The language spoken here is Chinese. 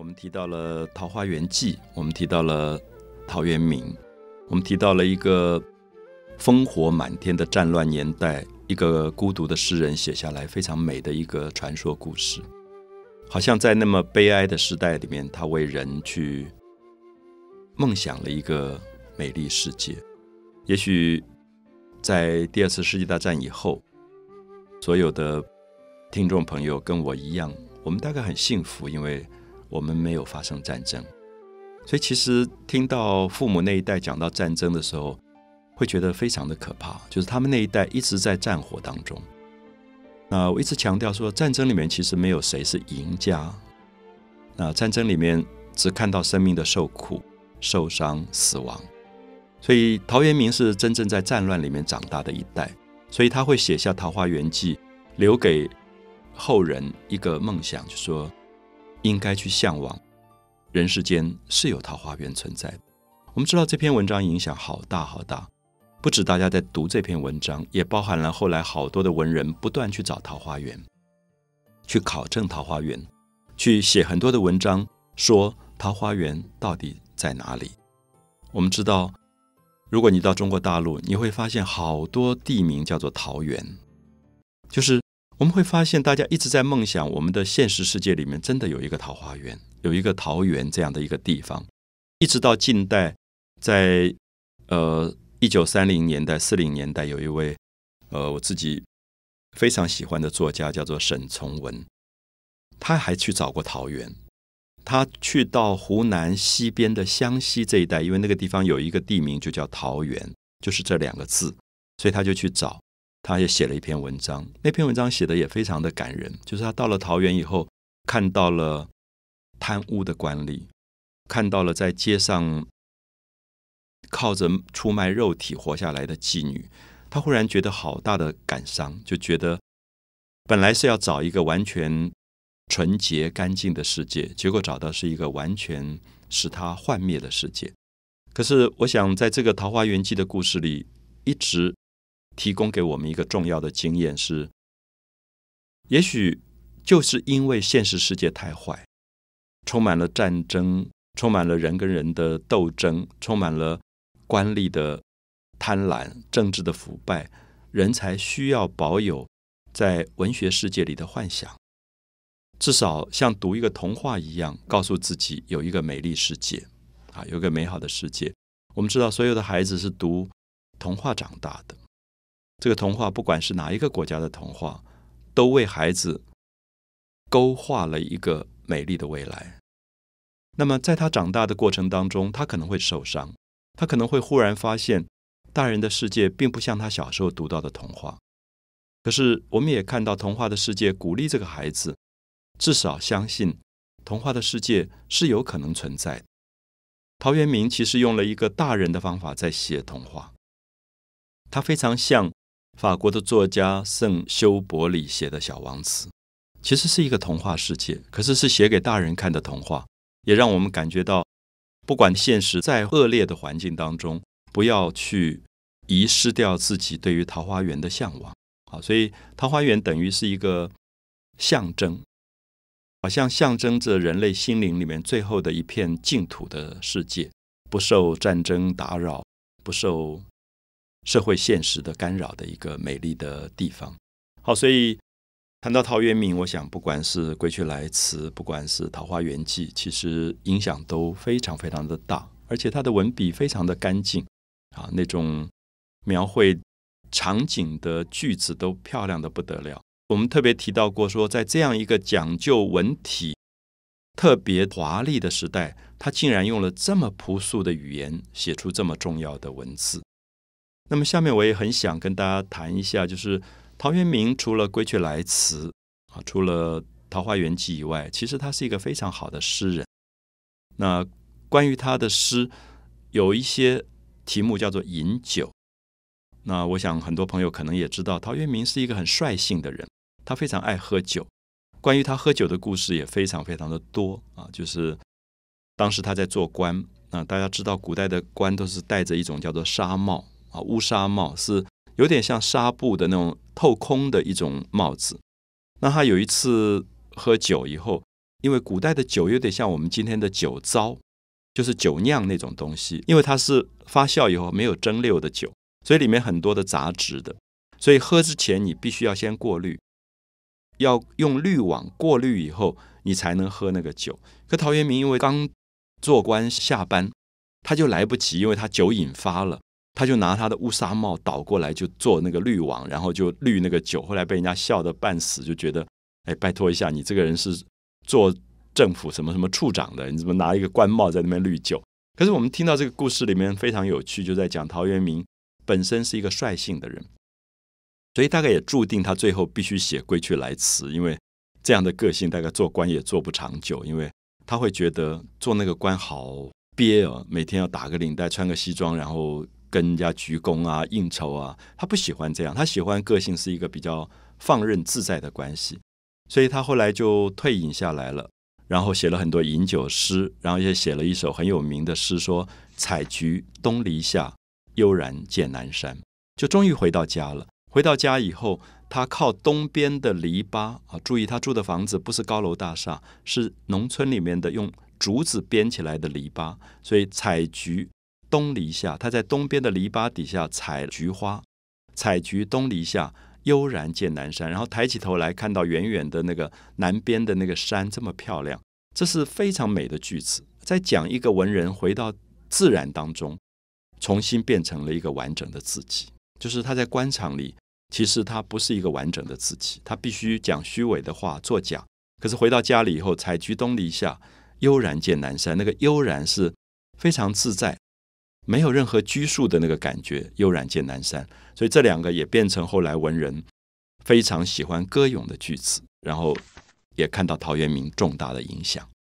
我们提到了《桃花源记》，我们提到了陶渊明，我们提到了一个烽火满天的战乱年代，一个孤独的诗人写下来非常美的一个传说故事。好像在那么悲哀的时代里面，他为人去梦想了一个美丽世界。也许在第二次世界大战以后，所有的听众朋友跟我一样，我们大概很幸福，因为。我们没有发生战争，所以其实听到父母那一代讲到战争的时候，会觉得非常的可怕。就是他们那一代一直在战火当中。那我一直强调说，战争里面其实没有谁是赢家。那战争里面只看到生命的受苦、受伤、死亡。所以陶渊明是真正在战乱里面长大的一代，所以他会写下《桃花源记》，留给后人一个梦想，就说。应该去向往，人世间是有桃花源存在的。我们知道这篇文章影响好大好大，不止大家在读这篇文章，也包含了后来好多的文人不断去找桃花源，去考证桃花源，去写很多的文章，说桃花源到底在哪里。我们知道，如果你到中国大陆，你会发现好多地名叫做桃源，就是。我们会发现，大家一直在梦想，我们的现实世界里面真的有一个桃花源，有一个桃源这样的一个地方。一直到近代，在呃一九三零年代、四零年代，有一位呃我自己非常喜欢的作家，叫做沈从文，他还去找过桃源。他去到湖南西边的湘西这一带，因为那个地方有一个地名就叫桃源，就是这两个字，所以他就去找。他也写了一篇文章，那篇文章写的也非常的感人。就是他到了桃园以后，看到了贪污的官吏，看到了在街上靠着出卖肉体活下来的妓女，他忽然觉得好大的感伤，就觉得本来是要找一个完全纯洁干净的世界，结果找到是一个完全使他幻灭的世界。可是，我想在这个《桃花源记》的故事里，一直。提供给我们一个重要的经验是：也许就是因为现实世界太坏，充满了战争，充满了人跟人的斗争，充满了官吏的贪婪、政治的腐败，人才需要保有在文学世界里的幻想，至少像读一个童话一样，告诉自己有一个美丽世界啊，有个美好的世界。我们知道，所有的孩子是读童话长大的。这个童话，不管是哪一个国家的童话，都为孩子勾画了一个美丽的未来。那么，在他长大的过程当中，他可能会受伤，他可能会忽然发现，大人的世界并不像他小时候读到的童话。可是，我们也看到童话的世界鼓励这个孩子，至少相信童话的世界是有可能存在的。陶渊明其实用了一个大人的方法在写童话，他非常像。法国的作家圣修伯里写的小王子，其实是一个童话世界，可是是写给大人看的童话，也让我们感觉到，不管现实再恶劣的环境当中，不要去遗失掉自己对于桃花源的向往啊！所以，桃花源等于是一个象征，好像象征着人类心灵里面最后的一片净土的世界，不受战争打扰，不受。社会现实的干扰的一个美丽的地方。好，所以谈到陶渊明，我想不管是《归去来辞》，不管是《桃花源记》，其实影响都非常非常的大，而且他的文笔非常的干净啊，那种描绘场景的句子都漂亮的不得了。我们特别提到过，说在这样一个讲究文体特别华丽的时代，他竟然用了这么朴素的语言写出这么重要的文字。那么下面我也很想跟大家谈一下，就是陶渊明除了《归去来辞》啊，除了《桃花源记》以外，其实他是一个非常好的诗人。那关于他的诗，有一些题目叫做饮酒。那我想很多朋友可能也知道，陶渊明是一个很率性的人，他非常爱喝酒。关于他喝酒的故事也非常非常的多啊，就是当时他在做官，那大家知道古代的官都是戴着一种叫做纱帽。啊，乌纱帽是有点像纱布的那种透空的一种帽子。那他有一次喝酒以后，因为古代的酒有点像我们今天的酒糟，就是酒酿那种东西，因为它是发酵以后没有蒸馏的酒，所以里面很多的杂质的，所以喝之前你必须要先过滤，要用滤网过滤以后，你才能喝那个酒。可陶渊明因为刚做官下班，他就来不及，因为他酒瘾发了。他就拿他的乌纱帽倒过来，就做那个滤网，然后就滤那个酒。后来被人家笑得半死，就觉得，哎，拜托一下，你这个人是做政府什么什么处长的，你怎么拿一个官帽在那边滤酒？可是我们听到这个故事里面非常有趣，就在讲陶渊明本身是一个率性的人，所以大概也注定他最后必须写《归去来辞》，因为这样的个性大概做官也做不长久，因为他会觉得做那个官好憋哦，每天要打个领带，穿个西装，然后。跟人家鞠躬啊、应酬啊，他不喜欢这样，他喜欢个性是一个比较放任自在的关系，所以他后来就退隐下来了，然后写了很多饮酒诗，然后也写了一首很有名的诗，说“采菊东篱下，悠然见南山”，就终于回到家了。回到家以后，他靠东边的篱笆啊，注意他住的房子不是高楼大厦，是农村里面的用竹子编起来的篱笆，所以采菊。东篱下，他在东边的篱笆底下采菊花，采菊东篱下，悠然见南山。然后抬起头来看到远远的那个南边的那个山，这么漂亮，这是非常美的句子，在讲一个文人回到自然当中，重新变成了一个完整的自己。就是他在官场里，其实他不是一个完整的自己，他必须讲虚伪的话，作假。可是回到家里以后，采菊东篱下，悠然见南山，那个悠然是非常自在。没有任何拘束的那个感觉，悠然见南山，所以这两个也变成后来文人非常喜欢歌咏的句子，然后也看到陶渊明重大的影响。